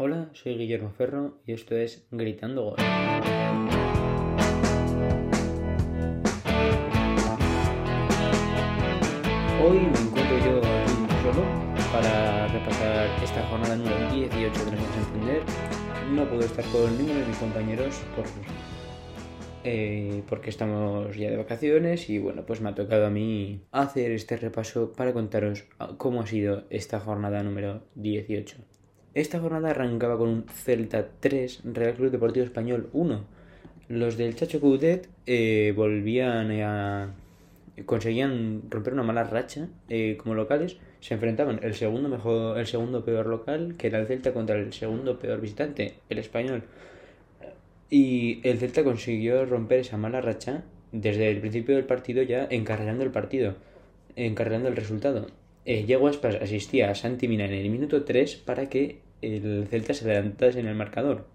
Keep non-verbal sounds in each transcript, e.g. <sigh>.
Hola, soy Guillermo Ferro y esto es Gritando Gol. Hoy me encuentro yo aquí solo para repasar esta jornada número 18 de la Santander. No puedo estar con ninguno de mis compañeros por, eh, porque estamos ya de vacaciones y bueno, pues me ha tocado a mí hacer este repaso para contaros cómo ha sido esta jornada número 18. Esta jornada arrancaba con un Celta 3, Real Club Deportivo Español 1. Los del Chacho Coudet eh, volvían a conseguían romper una mala racha eh, como locales, se enfrentaban el segundo mejor, el segundo peor local, que era el Celta, contra el segundo peor visitante, el español. Y el Celta consiguió romper esa mala racha desde el principio del partido ya encarregando el partido, encarregando el resultado. Eh, Diego Aspas asistía a Santi Mina en el minuto 3 para que el Celta se adelantase en el marcador.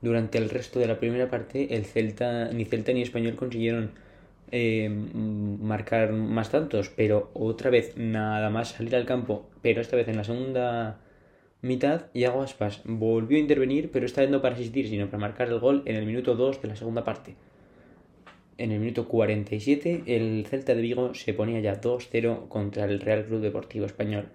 Durante el resto de la primera parte, el Celta, ni Celta ni Español consiguieron eh, marcar más tantos, pero otra vez nada más salir al campo, pero esta vez en la segunda mitad, Iago Aspas volvió a intervenir, pero esta vez no para asistir, sino para marcar el gol en el minuto 2 de la segunda parte. En el minuto 47, el Celta de Vigo se ponía ya 2-0 contra el Real Club Deportivo Español.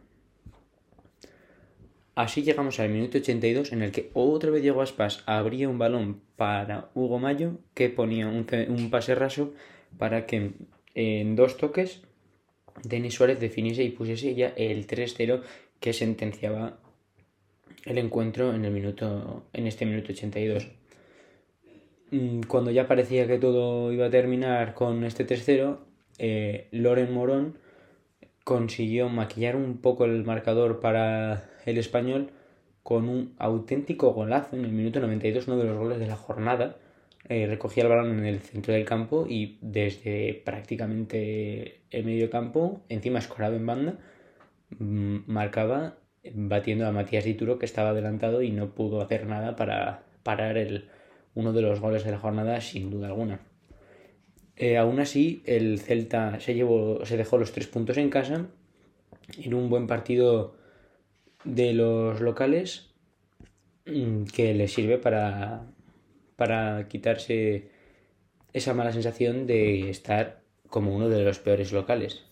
Así llegamos al minuto 82 en el que otra vez Diego Aspas abría un balón para Hugo Mayo que ponía un, un pase raso para que en dos toques Denis Suárez definiese y pusiese ya el 3-0 que sentenciaba el encuentro en el minuto en este minuto 82. Cuando ya parecía que todo iba a terminar con este 3-0, eh, Loren Morón consiguió maquillar un poco el marcador para el español con un auténtico golazo en el minuto 92, uno de los goles de la jornada. Eh, recogía el balón en el centro del campo y desde prácticamente el medio campo, encima escorado en banda, mm, marcaba batiendo a Matías Dituro que estaba adelantado y no pudo hacer nada para parar el, uno de los goles de la jornada sin duda alguna. Eh, aún así, el Celta se, llevó, se dejó los tres puntos en casa en un buen partido de los locales mm, que le sirve para, para quitarse esa mala sensación de estar como uno de los peores locales.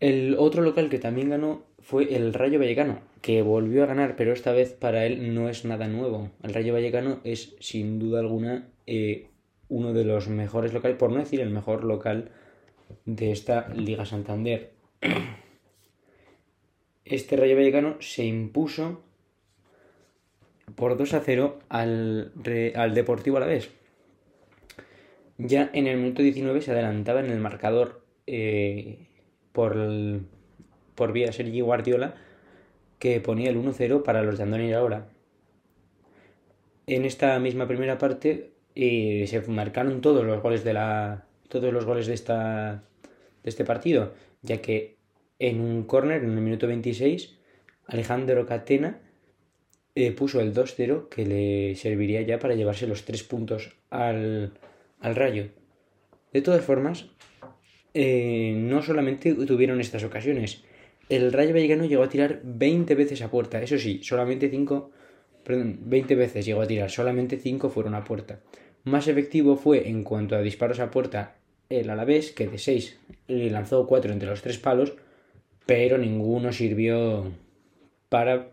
El otro local que también ganó fue el Rayo Vallecano, que volvió a ganar, pero esta vez para él no es nada nuevo. El Rayo Vallecano es sin duda alguna eh, uno de los mejores locales, por no decir el mejor local de esta Liga Santander. <clears throat> Este Rayo Vallecano se impuso por 2 a 0 al, al Deportivo vez Ya en el minuto 19 se adelantaba en el marcador eh, por, por vía Sergi Guardiola que ponía el 1-0 para los de Andoni ahora. En esta misma primera parte eh, se marcaron todos los goles de la todos los goles de esta de este partido, ya que en un córner en el minuto 26 Alejandro Catena eh, puso el 2-0 que le serviría ya para llevarse los 3 puntos al, rayo. De todas formas, eh, no solamente tuvieron estas ocasiones. El Rayo Vallecano llegó a tirar 20 veces a puerta. Eso sí, solamente 5, perdón, 20 veces llegó a tirar, solamente 5 fueron a puerta. Más efectivo fue en cuanto a disparos a puerta el Alavés, que de 6 le lanzó 4 entre los 3 palos, pero ninguno sirvió para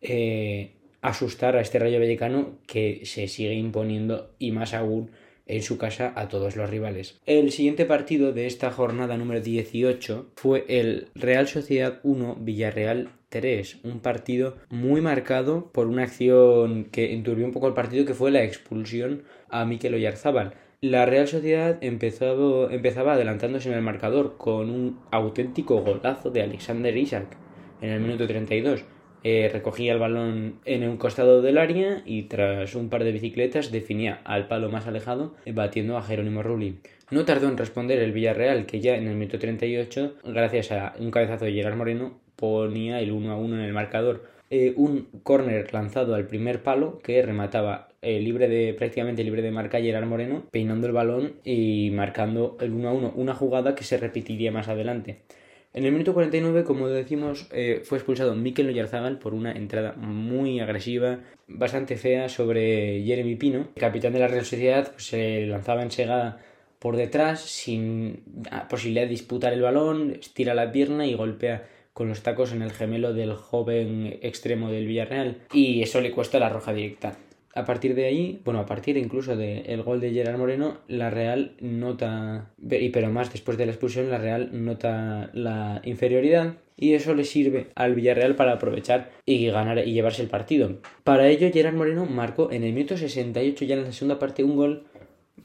eh, asustar a este Rayo Vallecano que se sigue imponiendo y más aún en su casa a todos los rivales. El siguiente partido de esta jornada número 18 fue el Real Sociedad 1 Villarreal 3, un partido muy marcado por una acción que enturbió un poco el partido que fue la expulsión a Mikel Oyarzábal. La Real Sociedad empezó, empezaba adelantándose en el marcador con un auténtico golazo de Alexander Isaac en el minuto 32 eh, recogía el balón en un costado del área y tras un par de bicicletas definía al palo más alejado batiendo a Jerónimo Rulli. No tardó en responder el Villarreal que ya en el minuto 38, gracias a un cabezazo de Gerard Moreno, ponía el 1 a 1 en el marcador. Eh, un córner lanzado al primer palo que remataba eh, libre de prácticamente libre de marca Gerard Moreno, peinando el balón y marcando el 1 a 1, una jugada que se repetiría más adelante. En el minuto 49, como decimos, eh, fue expulsado Mikel Oyarzábal por una entrada muy agresiva, bastante fea sobre Jeremy Pino. El capitán de la Real Sociedad pues, se lanzaba en segada por detrás sin posibilidad de disputar el balón, estira la pierna y golpea con los tacos en el gemelo del joven extremo del Villarreal y eso le cuesta la roja directa a partir de ahí, bueno, a partir incluso del gol de Gerard Moreno, la Real nota, y pero más después de la expulsión, la Real nota la inferioridad y eso le sirve al Villarreal para aprovechar y ganar y llevarse el partido. Para ello, Gerard Moreno marcó en el minuto 68 ya en la segunda parte un gol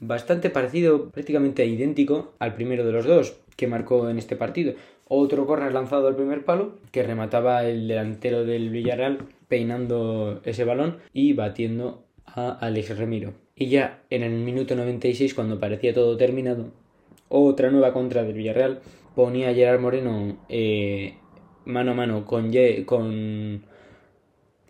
bastante parecido, prácticamente idéntico al primero de los dos que marcó en este partido. Otro córner lanzado al primer palo que remataba el delantero del Villarreal peinando ese balón y batiendo a Alex Remiro. Y ya en el minuto 96, cuando parecía todo terminado, otra nueva contra del Villarreal ponía a Gerard Moreno eh, mano a mano con, con,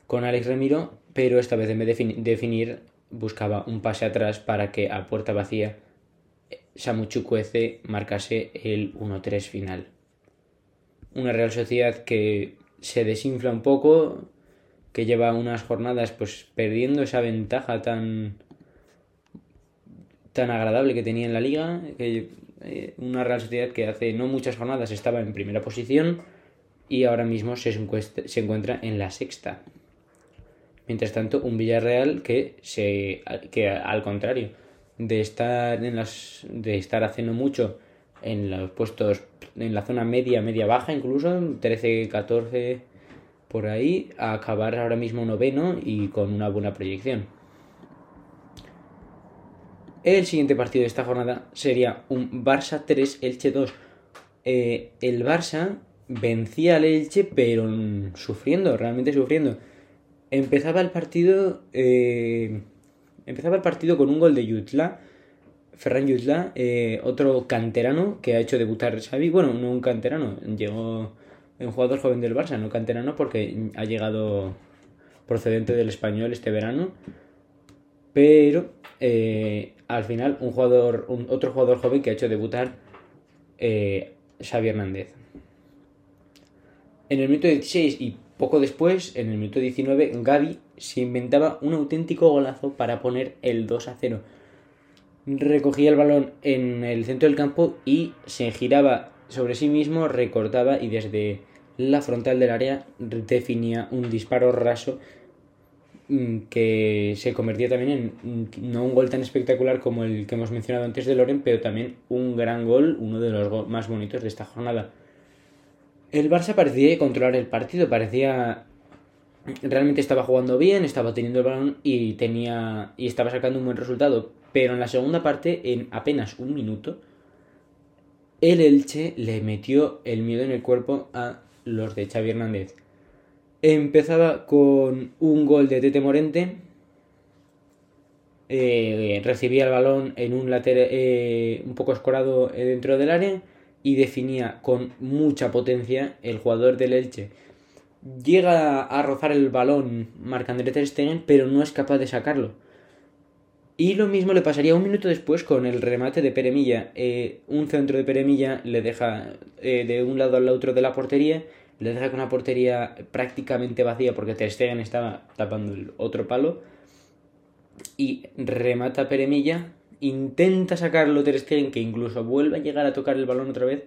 con Alex Remiro, pero esta vez en vez de definir buscaba un pase atrás para que a puerta vacía Samu Chukwueze marcase el 1-3 final. Una Real Sociedad que se desinfla un poco, que lleva unas jornadas pues perdiendo esa ventaja tan tan agradable que tenía en la liga, que, eh, una Real Sociedad que hace no muchas jornadas estaba en primera posición y ahora mismo se, se encuentra en la sexta. Mientras tanto, un Villarreal que se que al contrario de estar en las de estar haciendo mucho en los puestos en la zona media, media baja incluso, 13, 14 por ahí a acabar ahora mismo noveno y con una buena proyección. El siguiente partido de esta jornada sería un Barça 3, Elche 2. Eh, el Barça vencía al Elche, pero sufriendo, realmente sufriendo. Empezaba el partido. Eh, empezaba el partido con un gol de Yutla. Ferran Yutla, eh, otro canterano que ha hecho debutar Xavi. Bueno, no un canterano, llegó un jugador joven del Barça, no canterano, porque ha llegado procedente del español este verano. Pero eh, al final, un jugador, otro jugador joven que ha hecho debutar eh, Xavi Hernández. En el minuto 16 y poco después, en el minuto 19, Gaby se inventaba un auténtico golazo para poner el 2 a 0. Recogía el balón en el centro del campo y se giraba sobre sí mismo recortaba y desde la frontal del área definía un disparo raso mm, que se convertía también en mm, no un gol tan espectacular como el que hemos mencionado antes de Loren, pero también un gran gol, uno de los más bonitos de esta jornada. El Barça parecía controlar el partido, parecía realmente estaba jugando bien, estaba teniendo el balón y tenía y estaba sacando un buen resultado, pero en la segunda parte en apenas un minuto el Elche le metió el miedo en el cuerpo a los de Xavi Hernández. Empezaba con un gol de Tete Morente. Eh, recibía el balón en un lateral eh, un poco escorado eh, dentro del área y definía con mucha potencia el jugador del Elche. Llega a rozar el balón Marc-André Ter Stegen, pero no es capaz de sacarlo y lo mismo le pasaría un minuto después con el remate de Peremilla. Eh, un centro de Peremilla le deja eh, de un lado al otro de la portería, le deja con una portería prácticamente vacía porque Ter Stegen estaba tapando el otro palo. Y remata Peremilla, intenta sacarlo Ter Stegen, que incluso vuelve a llegar a tocar el balón otra vez,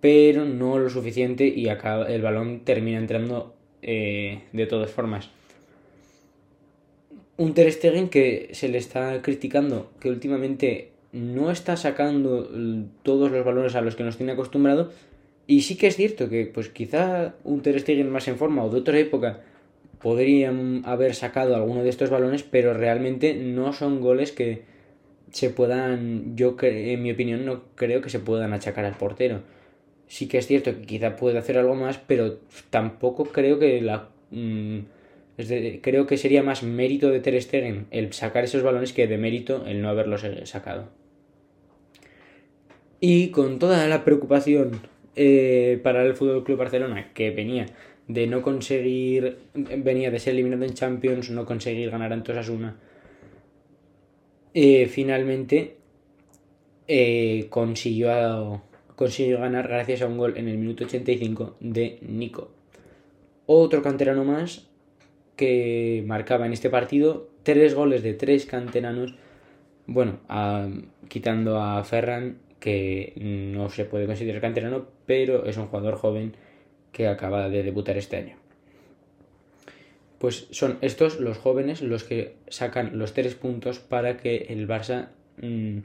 pero no lo suficiente y acaba, el balón termina entrando eh, de todas formas un Ter Stegen que se le está criticando que últimamente no está sacando todos los balones a los que nos tiene acostumbrado y sí que es cierto que pues quizá un Ter Stegen más en forma o de otra época podrían haber sacado alguno de estos balones pero realmente no son goles que se puedan yo en mi opinión no creo que se puedan achacar al portero. Sí que es cierto que quizá puede hacer algo más pero tampoco creo que la creo que sería más mérito de Ter Stegen el sacar esos balones que de mérito el no haberlos sacado. Y con toda la preocupación eh, para el Fútbol Club Barcelona que venía de no conseguir, venía de ser eliminado en Champions, no conseguir ganar ante Osasuna, eh, finalmente eh, consiguió consiguió ganar gracias a un gol en el minuto 85 de Nico. Otro canterano más que marcaba en este partido tres goles de tres canteranos. Bueno, quitando a Ferran, que no se puede considerar canterano, pero es un jugador joven que acaba de debutar este año. Pues son estos los jóvenes los que sacan los tres puntos para que el Barça mm,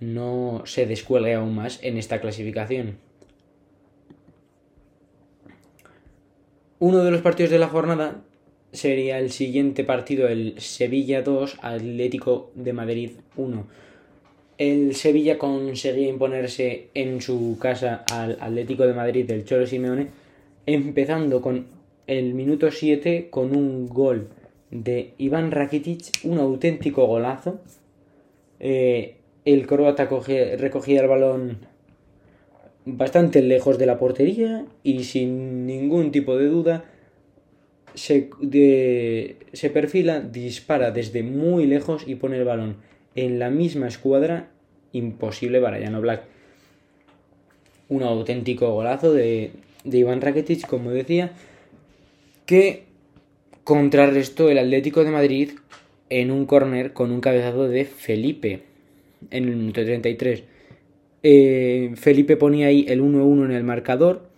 no se descuelgue aún más en esta clasificación. Uno de los partidos de la jornada sería el siguiente partido, el Sevilla 2, Atlético de Madrid 1. El Sevilla conseguía imponerse en su casa al Atlético de Madrid del Cholo Simeone, empezando con el minuto 7 con un gol de Iván Rakitic, un auténtico golazo. Eh, el croata recogía el balón bastante lejos de la portería y sin ningún tipo de duda se, se perfila, dispara desde muy lejos y pone el balón en la misma escuadra. Imposible para Jan Black. Un auténtico golazo de, Iván Rakitic, como decía, que contrarrestó el Atlético de Madrid en un córner con un cabezazo de Felipe en el minuto 33. Eh, Felipe ponía ahí el 1-1 en el marcador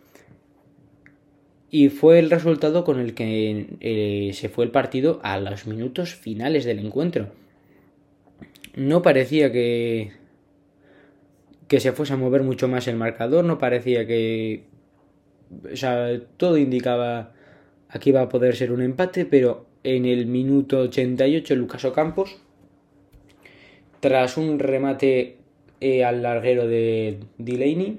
y fue el resultado con el que eh, se fue el partido a los minutos finales del encuentro. No parecía que, que se fuese a mover mucho más el marcador, no parecía que... O sea, todo indicaba aquí va a poder ser un empate, pero en el minuto 88 Lucas Ocampos tras un remate eh, al larguero de Delaney,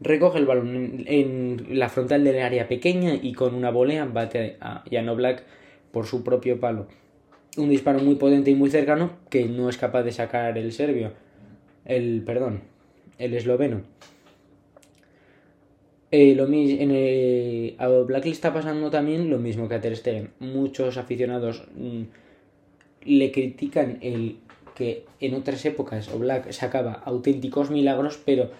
recoge el balón en, la frontal del área pequeña y con una volea bate a Jano Black por su propio palo. Un disparo muy potente y muy cercano que no es capaz de sacar el serbio. El, perdón, el esloveno. Eh, lo en el, a Black le está pasando también lo mismo que a Ter Stegen. Muchos aficionados mm, le critican el que en otras épocas Oblak sacaba auténticos milagros, pero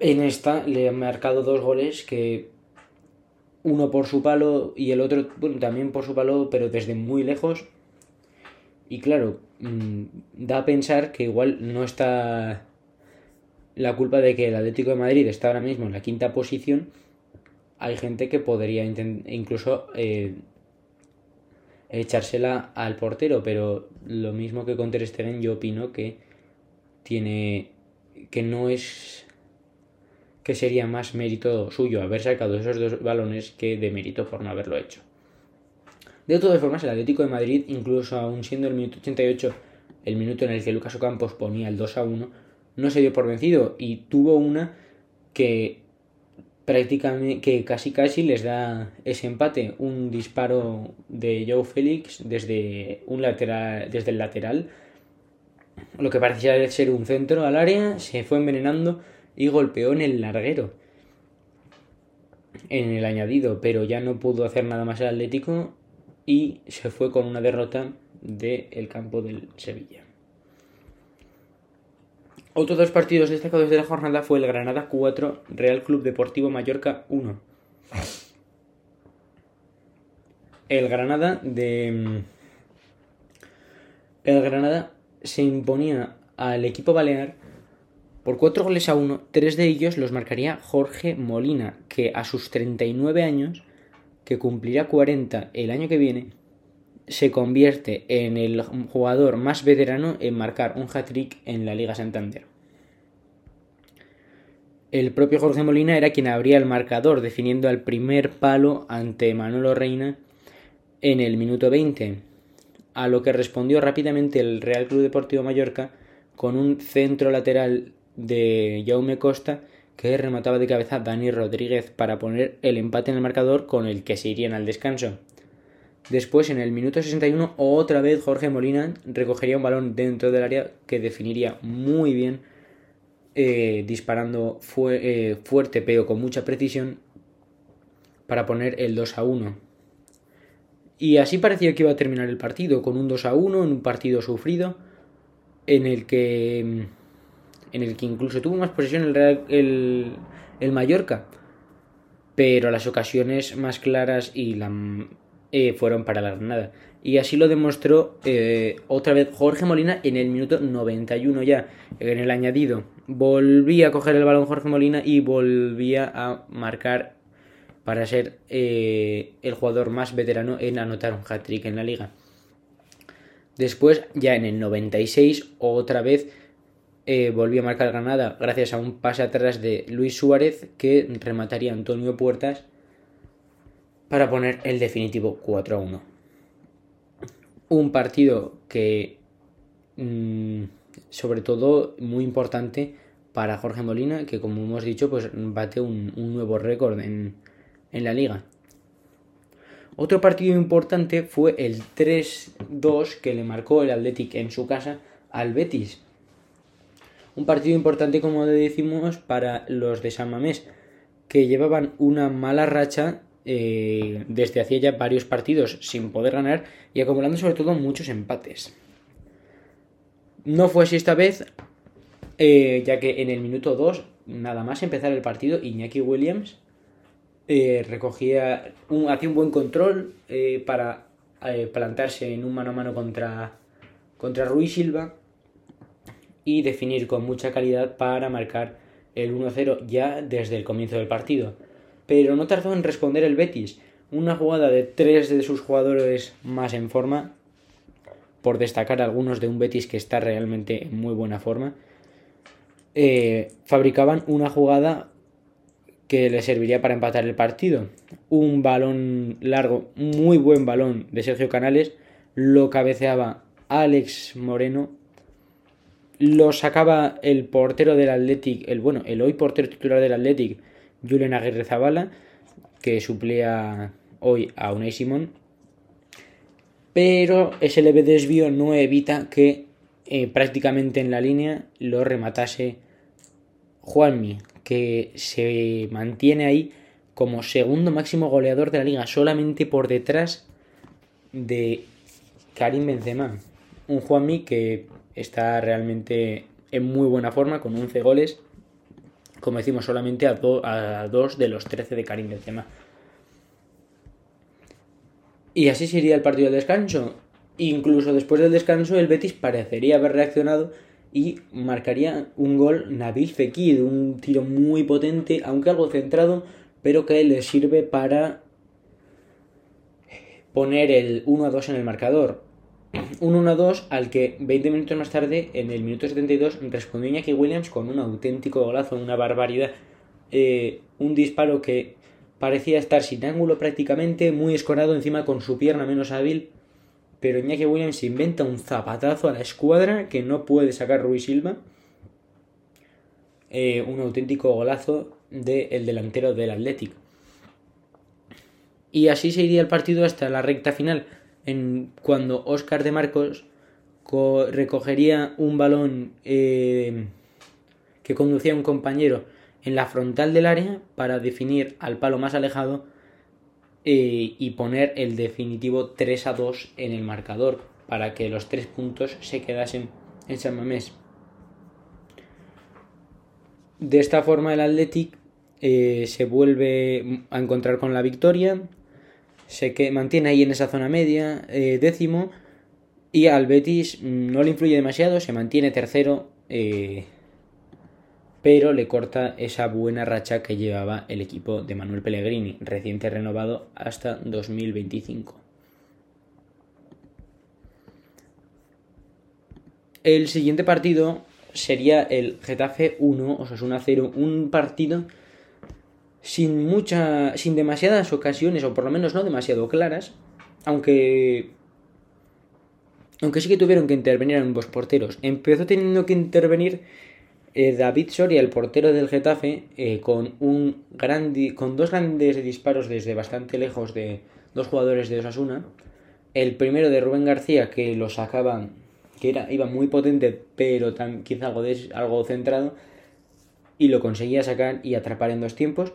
en esta le ha marcado dos goles que uno por su palo y el otro bueno, también por su palo, pero desde muy lejos. Y claro, mm, da a pensar que igual no está la culpa de que el Atlético de Madrid está ahora mismo en la quinta posición. Hay gente que podría incluso eh, echársela al portero, pero lo mismo que con Ter Stegen yo opino que tiene que no es que sería más mérito suyo haber sacado esos dos balones que de mérito por no haberlo hecho. De todas formas, el Atlético de Madrid, incluso aún siendo el minuto 88, el minuto en el que Lucas Ocampos ponía el 2 a 1, no se dio por vencido y tuvo una que prácticamente que casi casi les da ese empate un disparo de Joe Félix desde un lateral desde el lateral lo que parecía ser un centro al área se fue envenenando y golpeó en el larguero en el añadido pero ya no pudo hacer nada más el Atlético y se fue con una derrota del campo del Sevilla otros dos partidos destacados de la jornada fue el Granada 4, Real Club Deportivo Mallorca 1. El Granada de. El Granada se imponía al equipo balear por 4 goles a 1. Tres de ellos los marcaría Jorge Molina, que a sus 39 años, que cumplirá 40 el año que viene, se convierte en el jugador más veterano en marcar un hat-trick en la Liga Santander. El propio Jorge Molina era quien abría el marcador, definiendo al primer palo ante Manolo Reina en el minuto 20, a lo que respondió rápidamente el Real Club Deportivo Mallorca con un centro lateral de Jaume Costa que remataba de cabeza a Dani Rodríguez para poner el empate en el marcador con el que se irían al descanso. Después, en el minuto 61, otra vez Jorge Molina recogería un balón dentro del área que definiría muy bien, eh, disparando eh, fuerte pero con mucha precisión para poner el 2 a 1. Y así parecía que iba a terminar el partido, con un 2 a 1 en un partido sufrido, en el que en el que incluso tuvo más posesión el, Real, el, el Mallorca, pero las ocasiones más claras y la, eh, fueron para la Granada. Y así lo demostró eh, otra vez Jorge Molina en el minuto 91 ya, en el añadido. Volvía a coger el balón Jorge Molina y volvía a marcar para ser eh, el jugador más veterano en anotar un hat-trick en la liga. Después, ya en el 96, otra vez eh, volvió a marcar Granada gracias a un pase atrás de Luis Suárez que remataría Antonio Puertas para poner el definitivo 4 a 1. Un partido que, mmm, sobre todo, muy importante para Jorge Molina, que como hemos dicho, pues bate un, un nuevo récord en, en la liga. Otro partido importante fue el 3-2 que le marcó el Athletic en su casa al Betis. Un partido importante, como decimos, para los de San Mamés, que llevaban una mala racha eh, desde hacía ya varios partidos sin poder ganar y acumulando sobre todo muchos empates. No fue así esta vez, eh, ya que en el minuto 2, nada más empezar el partido, Iñaki Williams eh, recogía, un, hacía un buen control para plantarse en un mano a mano contra, contra Ruiz Silva y definir con mucha calidad para marcar el 1-0 ya desde el comienzo del partido. Pero no tardó en responder el Betis. Una jugada de tres de sus jugadores más en forma, por destacar algunos de un Betis que está realmente en muy buena forma, eh, fabricaban una jugada que le serviría para empatar el partido. Un balón largo, muy buen balón de Sergio Canales, lo cabeceaba Alex Moreno, lo sacaba el portero del Athletic, el bueno, el hoy portero titular del Athletic, Julian Aguirre Zabala, que suplía hoy a Unai Simón. Pero ese leve desvío no evita que eh, prácticamente en la línea lo rematase Juanmi, que se mantiene ahí como segundo máximo goleador de la liga, solamente por detrás de Karim Benzema. Un Juanmi que está realmente en muy buena forma, con 11 goles, como decimos, solamente a, do, dos de los 13 de Karim Benzema. Y así sería el partido del descanso. Incluso después del descanso, el Betis parecería haber reaccionado y marcaría un gol Nabil Fekir, un tiro muy potente, aunque algo centrado, pero que le sirve para poner el 1 a 2 en el marcador. Un 1 a 2 al que 20 minutos más tarde, en el minuto 72, respondió Iñaki Williams con un auténtico golazo, una barbaridad. Eh, un disparo que parecía estar sin ángulo prácticamente, muy escorado encima con su pierna menos hábil pero Iñaki Williams inventa un zapatazo a la escuadra que no puede sacar Ruiz Silva. Eh, un auténtico golazo del delantero del Athletic. Y así se iría el partido hasta la recta final, en cuando Oscar de Marcos recogería un balón eh, que conducía un compañero en la frontal del área para definir al palo más alejado eh, y poner el definitivo 3 a 2 en el marcador para que los tres puntos se quedasen en San Mamés. De esta forma el Athletic eh, se vuelve a encontrar con la victoria, se que mantiene ahí en esa zona media, eh, décimo, y al Betis no le influye demasiado, se mantiene tercero, eh, pero le corta esa buena racha que llevaba el equipo de Manuel Pellegrini, reciente renovado hasta 2025. El siguiente partido sería el Getafe 1, Osasuna 0, un partido sin mucha sin demasiadas ocasiones o por lo menos no demasiado claras, aunque aunque sí que tuvieron que intervenir ambos porteros. Empezó teniendo que intervenir eh, David Soria, el portero del Getafe, eh, con, un gran con dos grandes disparos desde bastante lejos de dos jugadores de Osasuna. El primero de Rubén García, que lo sacaba, que era, iba muy potente, pero tan, quizá algo, algo centrado, y lo conseguía sacar y atrapar en dos tiempos.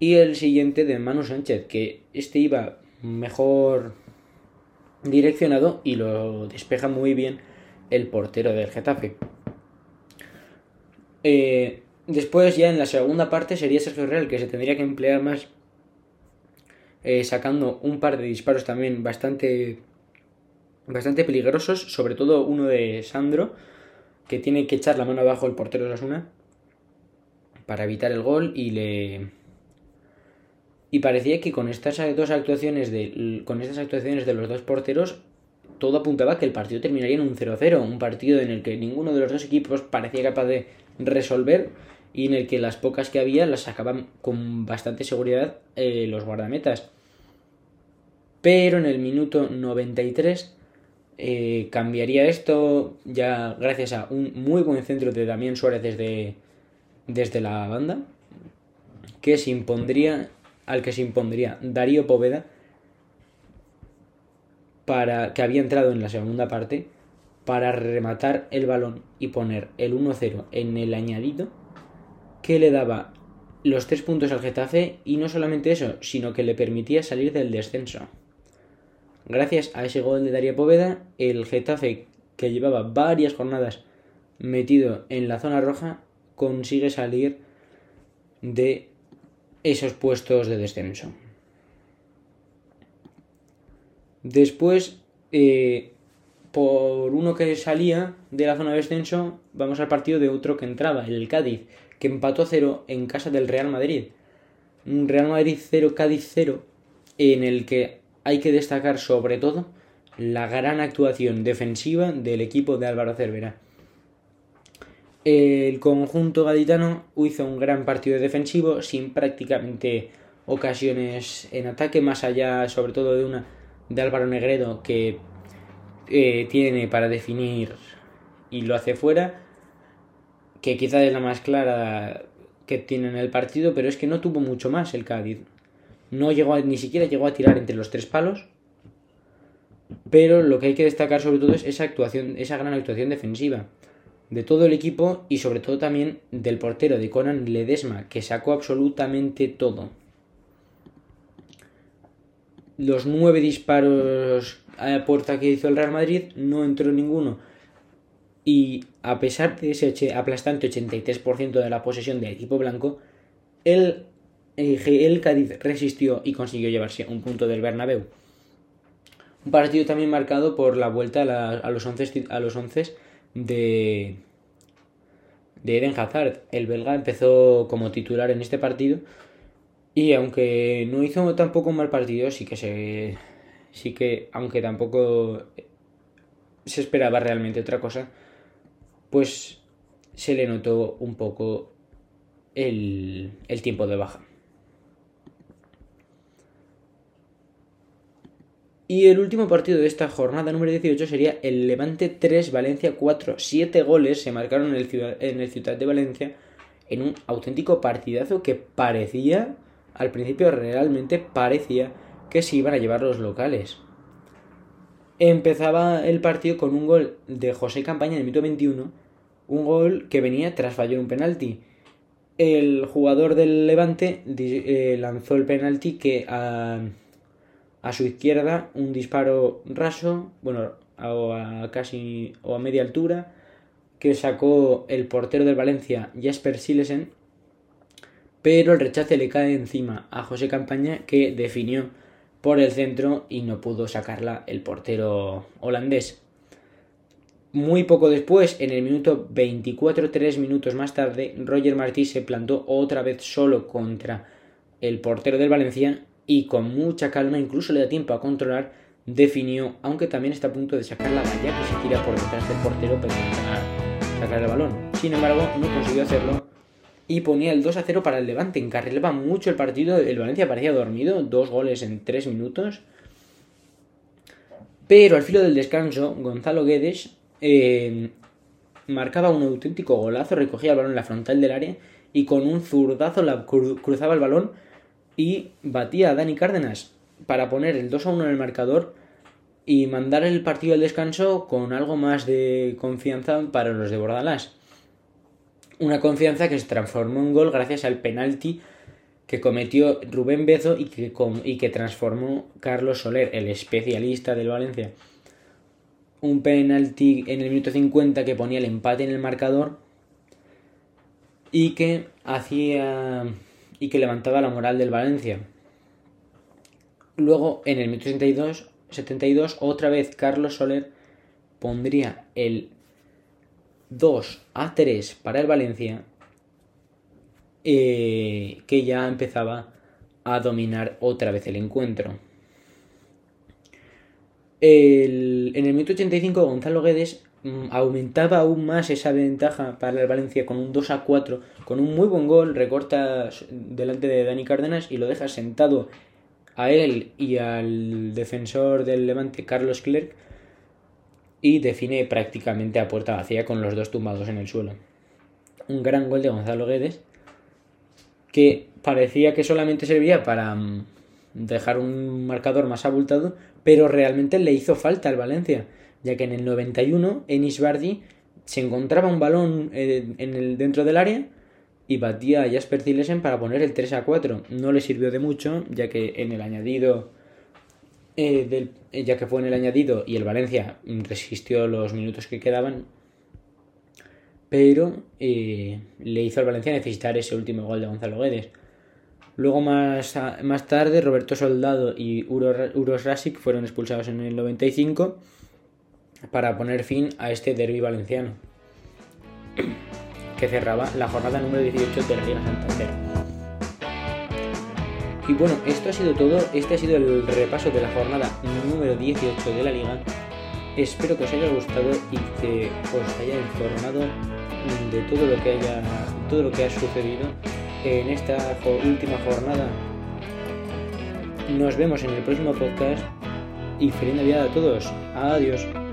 Y el siguiente de Manu Sánchez, que este iba mejor direccionado y lo despeja muy bien el portero del Getafe. Eh, después ya en la segunda parte sería Sergio Real que se tendría que emplear más eh, sacando un par de disparos también bastante bastante peligrosos, sobre todo uno de Sandro que tiene que echar la mano abajo el portero de Osasuna para evitar el gol y le y parecía que con estas dos actuaciones de con estas actuaciones de los dos porteros todo apuntaba que el partido terminaría en un 0-0, un partido en el que ninguno de los dos equipos parecía capaz de resolver y en el que las pocas que había las sacaban con bastante seguridad eh, los guardametas. Pero en el minuto 93 eh, cambiaría esto ya gracias a un muy buen centro de Damián Suárez desde, desde la banda, que se impondría, al que se impondría Darío Poveda, para, que había entrado en la segunda parte, para rematar el balón y poner el 1-0 en el añadido que le daba los tres puntos al Getafe y no solamente eso, sino que le permitía salir del descenso. Gracias a ese gol de Daría Poveda, el Getafe, que llevaba varias jornadas metido en la zona roja, consigue salir de esos puestos de descenso. Después, eh, por uno que salía de la zona de descenso, vamos al partido de otro que entraba, el Cádiz, que empató 0 en casa del Real Madrid. Un Real Madrid 0, Cádiz 0, en el que hay que destacar sobre todo la gran actuación defensiva del equipo de Álvaro Cervera. El conjunto gaditano hizo un gran partido defensivo sin prácticamente ocasiones en ataque, más allá sobre todo de una de Álvaro Negredo que eh, tiene para definir y lo hace fuera, que quizás es la más clara que tiene en el partido, pero es que no tuvo mucho más el Cádiz. No llegó ni siquiera llegó a tirar entre los tres palos. Pero lo que hay que destacar sobre todo es esa actuación, esa gran actuación defensiva de todo el equipo y sobre todo también del portero de Conan Ledesma, que sacó absolutamente todo. Los nueve disparos a puerta que hizo el Real Madrid no entró ninguno y a pesar de ese aplastante 83% de la posesión del equipo blanco, el, el Cádiz resistió y consiguió llevarse un punto del Bernabéu. Un partido también marcado por la vuelta a, los 11 a los de, de Eden Hazard. El belga empezó como titular en este partido y aunque no hizo tampoco un mal partido, sí que se sí que aunque tampoco se esperaba realmente otra cosa, pues se le notó un poco el, tiempo de baja. Y el último partido de esta jornada número 18 sería el Levante 3, Valencia 4. 7 goles se marcaron en el, ciudad, en el Ciudad de Valencia en un auténtico partidazo que parecía, al principio realmente parecía que se iban a llevar los locales. Empezaba el partido con un gol de José Campaña en el minuto 21, un gol que venía tras fallar un penalti. El jugador del Levante eh, lanzó el penalti que a, a, su izquierda un disparo raso, bueno, a, casi o a media altura, que sacó el portero del Valencia, Jasper Silesen, pero el rechace le cae encima a José Campaña que definió por el centro y no pudo sacarla el portero holandés. Muy poco después, en el minuto 24, tres minutos más tarde, Roger Martí se plantó otra vez solo contra el portero del Valencia y con mucha calma, incluso le da tiempo a controlar, definió, aunque también está a punto de sacar la valla que se tira por detrás del portero para sacar el balón. Sin embargo, no consiguió hacerlo y ponía el 2 a 0 para el Levante. Encarrilaba mucho el partido. El Valencia parecía dormido. Dos goles en tres minutos. Pero al filo del descanso, Gonzalo Guedes eh, marcaba un auténtico golazo. Recogía el balón en la frontal del área. Y con un zurdazo la cruzaba el balón. Y batía a Dani Cárdenas para poner el 2 a 1 en el marcador. Y mandar el partido al descanso con algo más de confianza para los de Bordalás una confianza que se transformó en gol gracias al penalti que cometió Rubén Bezo y que, y que transformó Carlos Soler, el especialista del Valencia. Un penalti en el minuto 50 que ponía el empate en el marcador y que hacía y que levantaba la moral del Valencia. Luego, en el 1972, otra vez Carlos Soler pondría el 2 a 3 para el Valencia, eh, que ya empezaba a dominar otra vez el encuentro. en el minuto 85 Gonzalo Guedes aumentaba aún más esa ventaja para el Valencia con un 2 a 4, con un muy buen gol, recorta delante de Dani Cárdenas y lo deja sentado a él y al defensor del Levante Carlos Clerc y define prácticamente a puerta vacía con los dos tumbados en el suelo. Un gran gol de Gonzalo Guedes que parecía que solamente servía para mm, dejar un marcador más abultado, pero realmente le hizo falta al Valencia, ya que en el 91 Enis Bardi se encontraba un balón eh, en el, dentro del área y batía a Jasper Zilesen para poner el 3 a 4. No le sirvió de mucho, ya que en el añadido eh, del, eh, ya que fue en el añadido y el Valencia resistió los minutos que quedaban, pero le hizo al Valencia necesitar ese último gol de Gonzalo Guedes. Luego más, más tarde Roberto Soldado y Uros Rasic fueron expulsados en el 95 para poner fin a este derby valenciano que cerraba la jornada número 18 de la Liga Santander. Y bueno, esto ha sido todo, este ha sido el repaso de la jornada número 18 de la liga. Espero que os haya gustado y que os haya informado de todo lo que haya todo lo que ha sucedido en esta última jornada. Nos vemos en el próximo podcast y feliz Navidad a todos. Adiós.